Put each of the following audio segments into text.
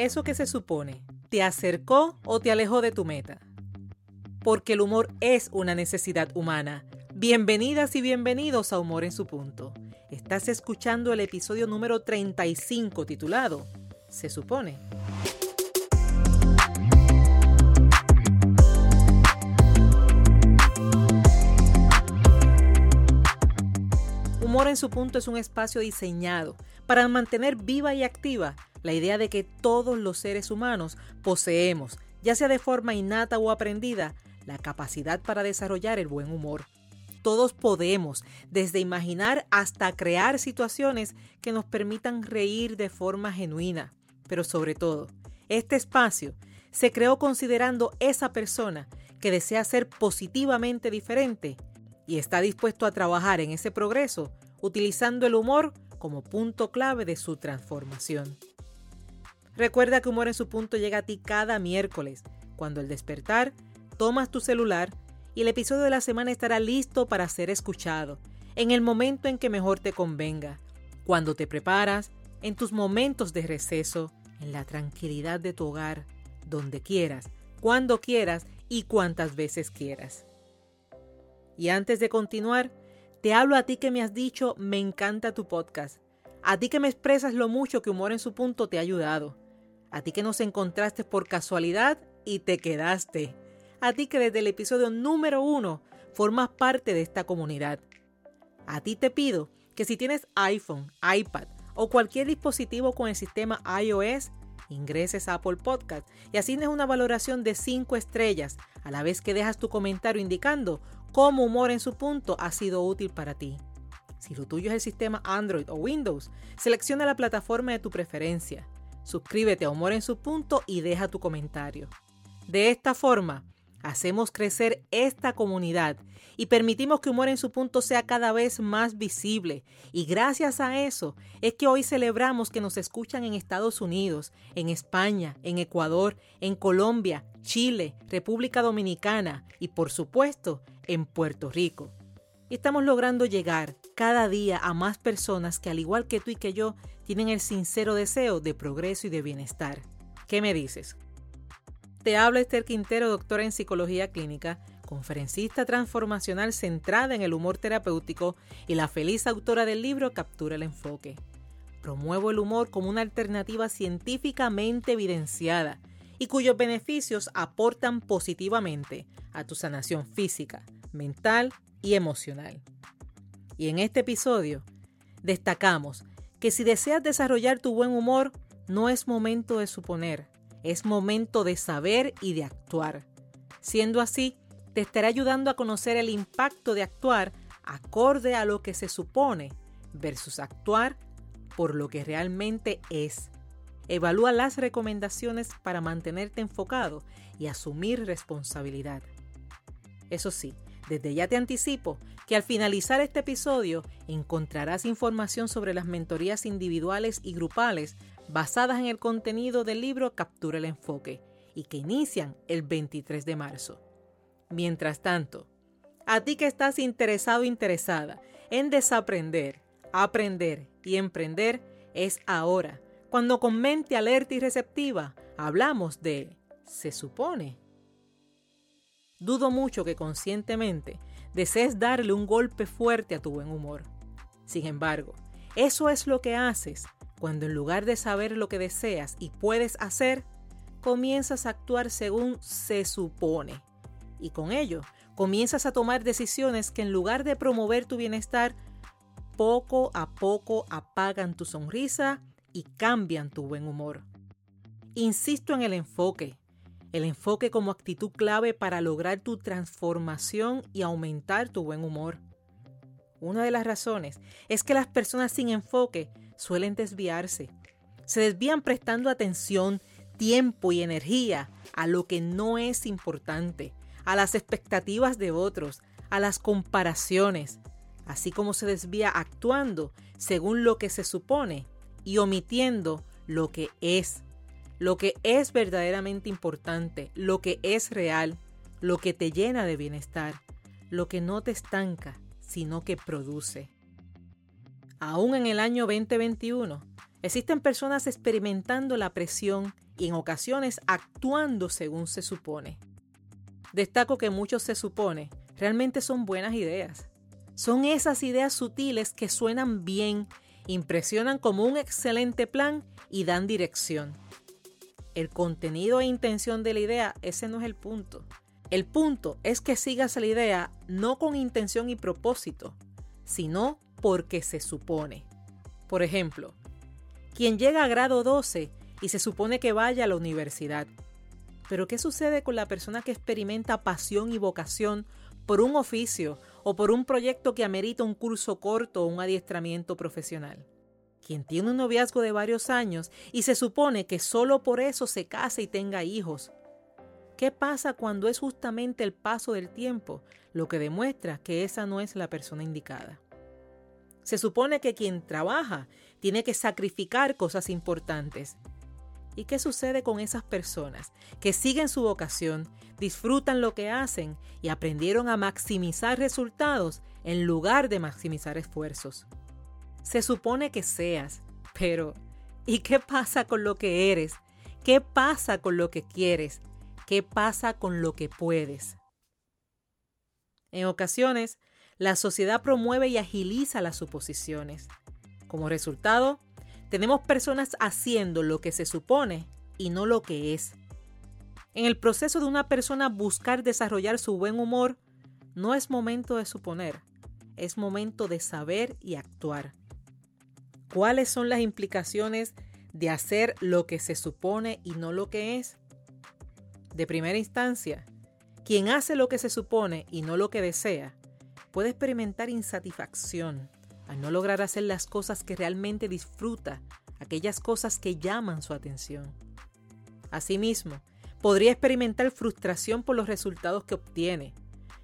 Eso que se supone, ¿te acercó o te alejó de tu meta? Porque el humor es una necesidad humana. Bienvenidas y bienvenidos a Humor en su punto. Estás escuchando el episodio número 35 titulado Se supone. Humor en su punto es un espacio diseñado para mantener viva y activa la idea de que todos los seres humanos poseemos, ya sea de forma innata o aprendida, la capacidad para desarrollar el buen humor. Todos podemos, desde imaginar hasta crear situaciones que nos permitan reír de forma genuina. Pero sobre todo, este espacio se creó considerando esa persona que desea ser positivamente diferente y está dispuesto a trabajar en ese progreso utilizando el humor como punto clave de su transformación. Recuerda que Humor en su punto llega a ti cada miércoles, cuando al despertar tomas tu celular y el episodio de la semana estará listo para ser escuchado, en el momento en que mejor te convenga, cuando te preparas, en tus momentos de receso, en la tranquilidad de tu hogar, donde quieras, cuando quieras y cuantas veces quieras. Y antes de continuar, te hablo a ti que me has dicho, me encanta tu podcast. A ti que me expresas lo mucho que Humor en su punto te ha ayudado. A ti que nos encontraste por casualidad y te quedaste. A ti que desde el episodio número uno formas parte de esta comunidad. A ti te pido que si tienes iPhone, iPad o cualquier dispositivo con el sistema iOS, ingreses a Apple Podcast y asignes una valoración de 5 estrellas a la vez que dejas tu comentario indicando cómo humor en su punto ha sido útil para ti. Si lo tuyo es el sistema Android o Windows, selecciona la plataforma de tu preferencia. Suscríbete a Humor en su punto y deja tu comentario. De esta forma, hacemos crecer esta comunidad y permitimos que Humor en su punto sea cada vez más visible. Y gracias a eso es que hoy celebramos que nos escuchan en Estados Unidos, en España, en Ecuador, en Colombia, Chile, República Dominicana y por supuesto en Puerto Rico. Y estamos logrando llegar cada día a más personas que al igual que tú y que yo tienen el sincero deseo de progreso y de bienestar. ¿Qué me dices? Te habla Esther Quintero, doctora en psicología clínica, conferencista transformacional centrada en el humor terapéutico y la feliz autora del libro Captura el enfoque. Promuevo el humor como una alternativa científicamente evidenciada y cuyos beneficios aportan positivamente a tu sanación física, mental y emocional. Y en este episodio destacamos que si deseas desarrollar tu buen humor, no es momento de suponer, es momento de saber y de actuar. Siendo así, te estará ayudando a conocer el impacto de actuar acorde a lo que se supone versus actuar por lo que realmente es. Evalúa las recomendaciones para mantenerte enfocado y asumir responsabilidad. Eso sí, desde ya te anticipo que al finalizar este episodio encontrarás información sobre las mentorías individuales y grupales basadas en el contenido del libro Captura el Enfoque y que inician el 23 de marzo. Mientras tanto, a ti que estás interesado o interesada en desaprender, aprender y emprender, es ahora, cuando con mente alerta y receptiva hablamos de se supone Dudo mucho que conscientemente desees darle un golpe fuerte a tu buen humor. Sin embargo, eso es lo que haces cuando en lugar de saber lo que deseas y puedes hacer, comienzas a actuar según se supone. Y con ello, comienzas a tomar decisiones que en lugar de promover tu bienestar, poco a poco apagan tu sonrisa y cambian tu buen humor. Insisto en el enfoque, el enfoque como actitud clave para lograr tu transformación y aumentar tu buen humor. Una de las razones es que las personas sin enfoque suelen desviarse. Se desvían prestando atención, tiempo y energía a lo que no es importante, a las expectativas de otros, a las comparaciones, así como se desvía actuando según lo que se supone y omitiendo lo que es lo que es verdaderamente importante, lo que es real, lo que te llena de bienestar, lo que no te estanca, sino que produce. Aún en el año 2021, Existen personas experimentando la presión y en ocasiones actuando según se supone. Destaco que muchos se supone realmente son buenas ideas. Son esas ideas sutiles que suenan bien, impresionan como un excelente plan y dan dirección. El contenido e intención de la idea, ese no es el punto. El punto es que sigas la idea no con intención y propósito, sino porque se supone. Por ejemplo, quien llega a grado 12 y se supone que vaya a la universidad. Pero ¿qué sucede con la persona que experimenta pasión y vocación por un oficio o por un proyecto que amerita un curso corto o un adiestramiento profesional? Quien tiene un noviazgo de varios años y se supone que solo por eso se case y tenga hijos. ¿Qué pasa cuando es justamente el paso del tiempo lo que demuestra que esa no es la persona indicada? Se supone que quien trabaja tiene que sacrificar cosas importantes. ¿Y qué sucede con esas personas que siguen su vocación, disfrutan lo que hacen y aprendieron a maximizar resultados en lugar de maximizar esfuerzos? Se supone que seas, pero ¿y qué pasa con lo que eres? ¿Qué pasa con lo que quieres? ¿Qué pasa con lo que puedes? En ocasiones, la sociedad promueve y agiliza las suposiciones. Como resultado, tenemos personas haciendo lo que se supone y no lo que es. En el proceso de una persona buscar desarrollar su buen humor, no es momento de suponer, es momento de saber y actuar. ¿Cuáles son las implicaciones de hacer lo que se supone y no lo que es? De primera instancia, quien hace lo que se supone y no lo que desea, puede experimentar insatisfacción, al no lograr hacer las cosas que realmente disfruta, aquellas cosas que llaman su atención. Asimismo, podría experimentar frustración por los resultados que obtiene.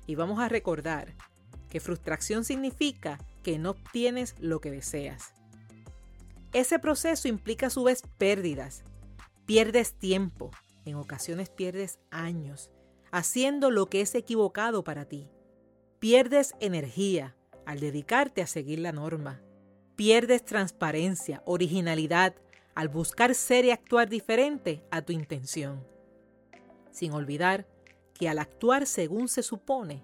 Y vamos a recordar que frustración significa que no obtienes lo que deseas. Ese proceso implica a su vez pérdidas. Pierdes tiempo, en ocasiones pierdes años, haciendo lo que es equivocado para ti. Pierdes energía, al dedicarte a seguir la norma. Pierdes transparencia, originalidad, al buscar ser y actuar diferente a tu intención. Sin olvidar que al actuar según se supone,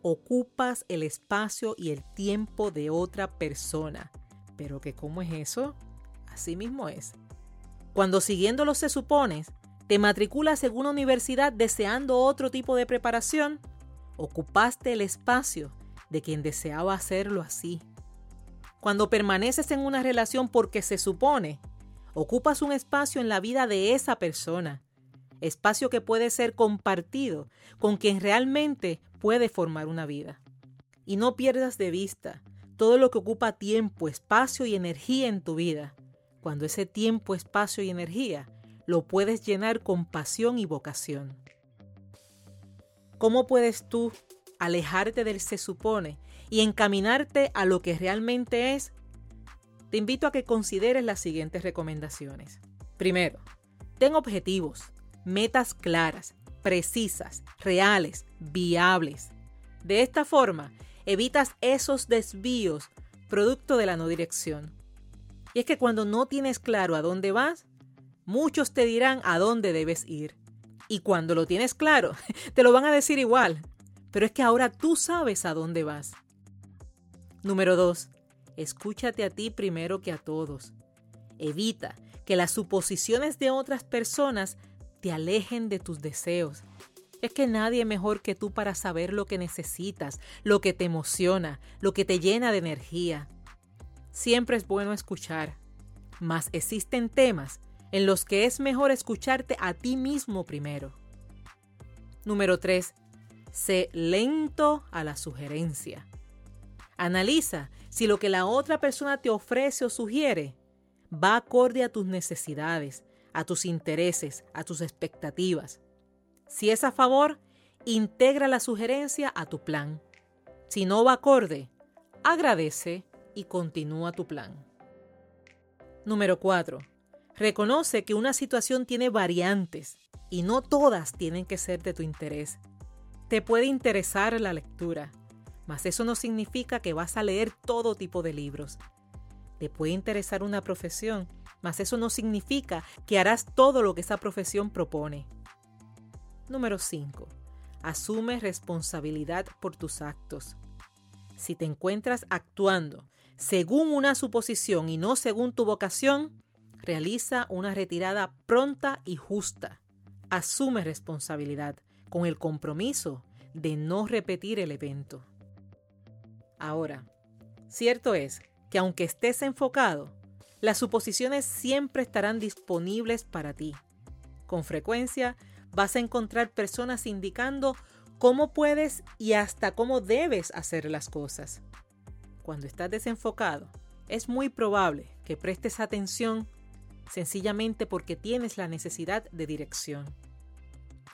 ocupas el espacio y el tiempo de otra persona. Pero que cómo es eso? Así mismo es. Cuando siguiendo lo se supones, te matriculas en una universidad deseando otro tipo de preparación, ocupaste el espacio de quien deseaba hacerlo así. Cuando permaneces en una relación porque se supone, ocupas un espacio en la vida de esa persona, espacio que puede ser compartido con quien realmente puede formar una vida. Y no pierdas de vista todo lo que ocupa tiempo, espacio y energía en tu vida, cuando ese tiempo, espacio y energía lo puedes llenar con pasión y vocación. ¿Cómo puedes tú alejarte del se supone y encaminarte a lo que realmente es, te invito a que consideres las siguientes recomendaciones. Primero, ten objetivos, metas claras, precisas, reales, viables. De esta forma, evitas esos desvíos producto de la no dirección. Y es que cuando no tienes claro a dónde vas, muchos te dirán a dónde debes ir. Y cuando lo tienes claro, te lo van a decir igual pero es que ahora tú sabes a dónde vas. Número 2. Escúchate a ti primero que a todos. Evita que las suposiciones de otras personas te alejen de tus deseos. Es que nadie mejor que tú para saber lo que necesitas, lo que te emociona, lo que te llena de energía. Siempre es bueno escuchar, mas existen temas en los que es mejor escucharte a ti mismo primero. Número 3. Sé lento a la sugerencia. Analiza si lo que la otra persona te ofrece o sugiere va acorde a tus necesidades, a tus intereses, a tus expectativas. Si es a favor, integra la sugerencia a tu plan. Si no va acorde, agradece continúa tu plan. Número 4. Reconoce que una situación tiene variantes y no todas tienen que ser de tu interés. Te puede interesar la lectura, mas eso no significa que vas a leer todo tipo de libros. Te puede interesar una profesión, mas eso no significa que harás todo lo que esa profesión propone. Número 5. Asume responsabilidad por tus actos. Si te encuentras actuando según una suposición y no según tu vocación, realiza una retirada pronta y justa. Asume responsabilidad con el compromiso de no repetir el evento. Ahora, cierto es que aunque estés enfocado, las suposiciones siempre estarán disponibles para ti. Con frecuencia vas a encontrar personas indicando cómo puedes y hasta cómo debes hacer las cosas. Cuando estás desenfocado, es muy probable que prestes atención sencillamente porque tienes la necesidad de dirección.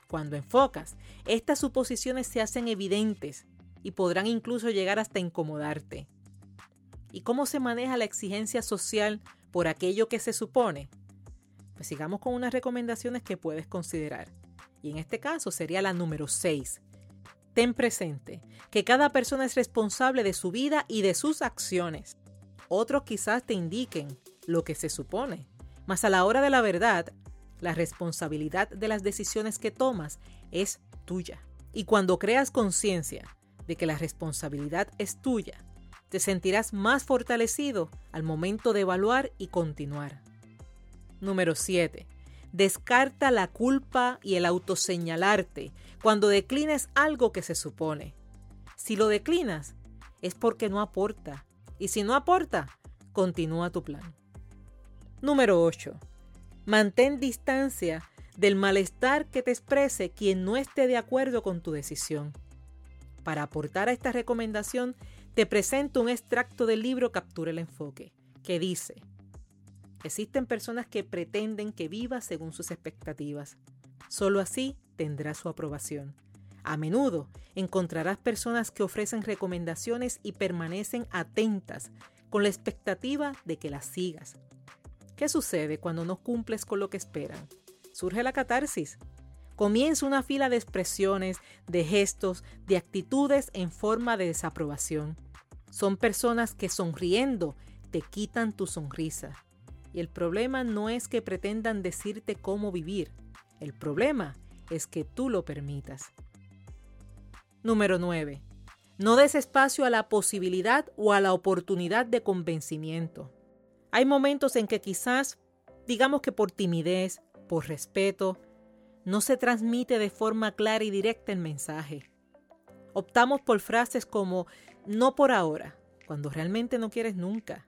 Cuando enfocas, estas suposiciones se hacen evidentes y podrán incluso llegar hasta incomodarte. ¿Y cómo se maneja la exigencia social por aquello que se supone? Pues sigamos con unas recomendaciones que puedes considerar. Y en este caso sería la número 6. Ten presente que cada persona es responsable de su vida y de sus acciones. Otros quizás te indiquen lo que se supone, mas a la hora de la verdad, la responsabilidad de las decisiones que tomas es tuya. Y cuando creas conciencia de que la responsabilidad es tuya, te sentirás más fortalecido al momento de evaluar y continuar. Número 7. Descarta la culpa y el autoseñalarte cuando declines algo que se supone. Si lo declinas, es porque no aporta. Y si no aporta, continúa tu plan. Número 8. Mantén distancia del malestar que te exprese quien no esté de acuerdo con tu decisión. Para aportar a esta recomendación, te presento un extracto del libro Captura el Enfoque, que dice, existen personas que pretenden que vivas según sus expectativas. Solo así tendrás su aprobación. A menudo encontrarás personas que ofrecen recomendaciones y permanecen atentas con la expectativa de que las sigas. ¿Qué sucede cuando no cumples con lo que esperan? Surge la catarsis, comienza una fila de expresiones, de gestos, de actitudes en forma de desaprobación. Son personas que sonriendo te quitan tu sonrisa. El problema no es que pretendan decirte cómo vivir, el problema es que tú lo permitas. Número 9. No des espacio a la posibilidad o a la oportunidad de convencimiento. Hay momentos en que quizás, digamos que por timidez, por respeto, no se transmite de forma clara y directa el mensaje. Optamos por frases como no por ahora, cuando realmente no quieres nunca.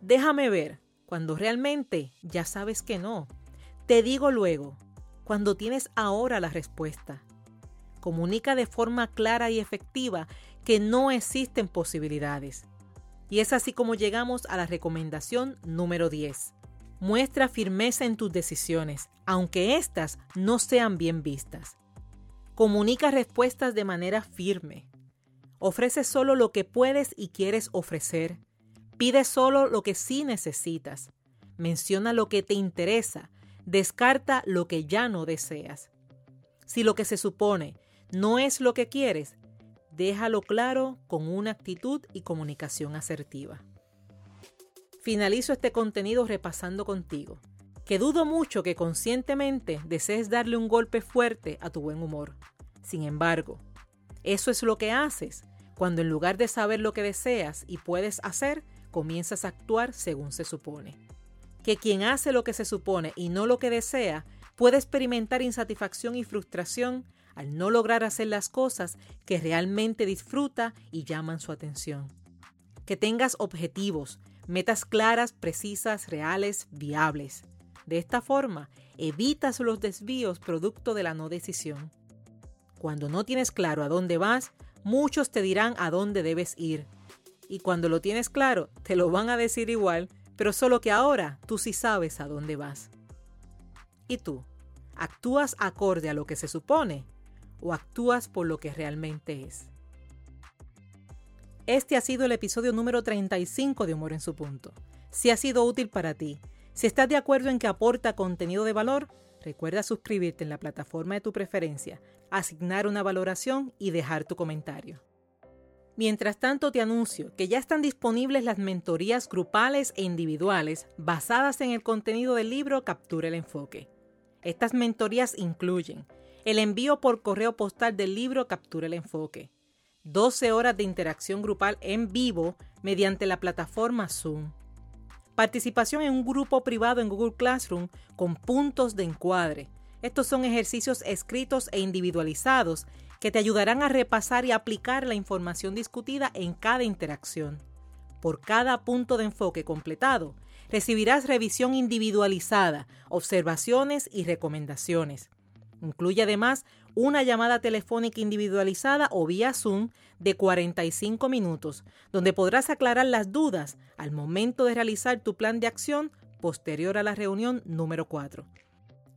Déjame ver, cuando realmente ya sabes que no. Te digo luego, cuando tienes ahora la respuesta. Comunica de forma clara y efectiva que no existen posibilidades. Y es así como llegamos a la recomendación número 10. Muestra firmeza en tus decisiones, aunque éstas no sean bien vistas. Comunica respuestas de manera firme. Ofrece solo lo que puedes y quieres ofrecer. Pide solo lo que sí necesitas. Menciona lo que te interesa. Descarta lo que ya no deseas. Si lo que se supone no es lo que quieres, déjalo claro con una actitud y comunicación asertiva. Finalizo este contenido repasando contigo, que dudo mucho que conscientemente desees darle un golpe fuerte a tu buen humor. Sin embargo, eso es lo que haces cuando en lugar de saber lo que deseas y puedes hacer, comienzas a actuar según se supone. Que quien hace lo que se supone y no lo que desea puede experimentar insatisfacción y frustración al no lograr hacer las cosas que realmente disfruta y llaman su atención. Que tengas objetivos, metas claras, precisas, reales, viables. De esta forma, evitas los desvíos producto de la no decisión. Cuando no tienes claro a dónde vas, muchos te dirán a dónde debes ir. Y cuando lo tienes claro, te lo van a decir igual, pero solo que ahora tú sí sabes a dónde vas. ¿Y tú? ¿Actúas acorde a lo que se supone o actúas por lo que realmente es? Este ha sido el episodio número 35 de Humor en su punto. Si ha sido útil para ti, si estás de acuerdo en que aporta contenido de valor, recuerda suscribirte en la plataforma de tu preferencia, asignar una valoración y dejar tu comentario. Mientras tanto, te anuncio que ya están disponibles las mentorías grupales e individuales basadas en el contenido del libro Captura el Enfoque. Estas mentorías incluyen el envío por correo postal del libro Captura el Enfoque, 12 horas de interacción grupal en vivo mediante la plataforma Zoom, participación en un grupo privado en Google Classroom con puntos de encuadre. Estos son ejercicios escritos e individualizados que te ayudarán a repasar y aplicar la información discutida en cada interacción. Por cada punto de enfoque completado, recibirás revisión individualizada, observaciones y recomendaciones. Incluye además una llamada telefónica individualizada o vía Zoom de 45 minutos, donde podrás aclarar las dudas al momento de realizar tu plan de acción posterior a la reunión número 4.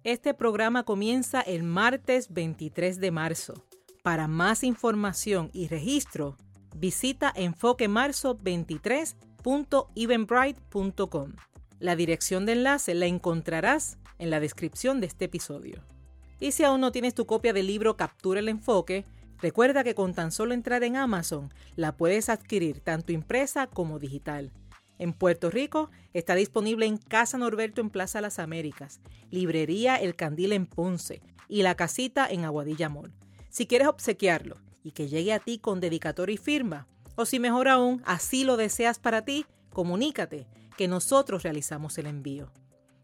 Este programa comienza el martes 23 de marzo. Para más información y registro, visita enfoquemarzo23.eventbrite.com. La dirección de enlace la encontrarás en la descripción de este episodio. Y si aún no tienes tu copia del libro Captura el Enfoque, recuerda que con tan solo entrar en Amazon la puedes adquirir tanto impresa como digital. En Puerto Rico está disponible en Casa Norberto en Plaza Las Américas, Librería El Candil en Ponce y La Casita en Aguadilla Mall. Si quieres obsequiarlo y que llegue a ti con dedicatoria y firma, o si mejor aún, así lo deseas para ti, comunícate, que nosotros realizamos el envío.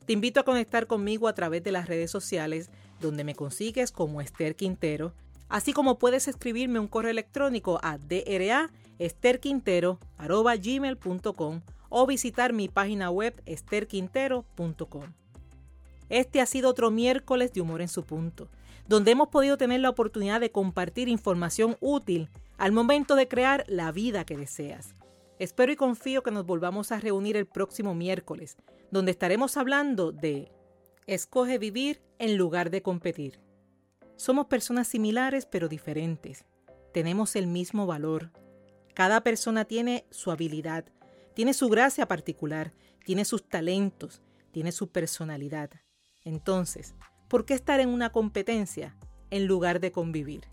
Te invito a conectar conmigo a través de las redes sociales, donde me consigues como Esther Quintero, así como puedes escribirme un correo electrónico a draesterquintero.com o visitar mi página web esterquintero.com. Este ha sido otro miércoles de humor en su punto donde hemos podido tener la oportunidad de compartir información útil al momento de crear la vida que deseas. Espero y confío que nos volvamos a reunir el próximo miércoles, donde estaremos hablando de Escoge vivir en lugar de competir. Somos personas similares pero diferentes. Tenemos el mismo valor. Cada persona tiene su habilidad, tiene su gracia particular, tiene sus talentos, tiene su personalidad. Entonces, ¿por qué estar en una competencia en lugar de convivir?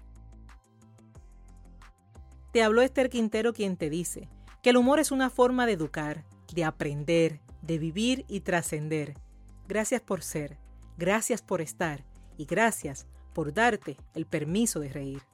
Te habló Esther Quintero quien te dice que el humor es una forma de educar, de aprender, de vivir y trascender. Gracias por ser, gracias por estar y gracias por darte el permiso de reír.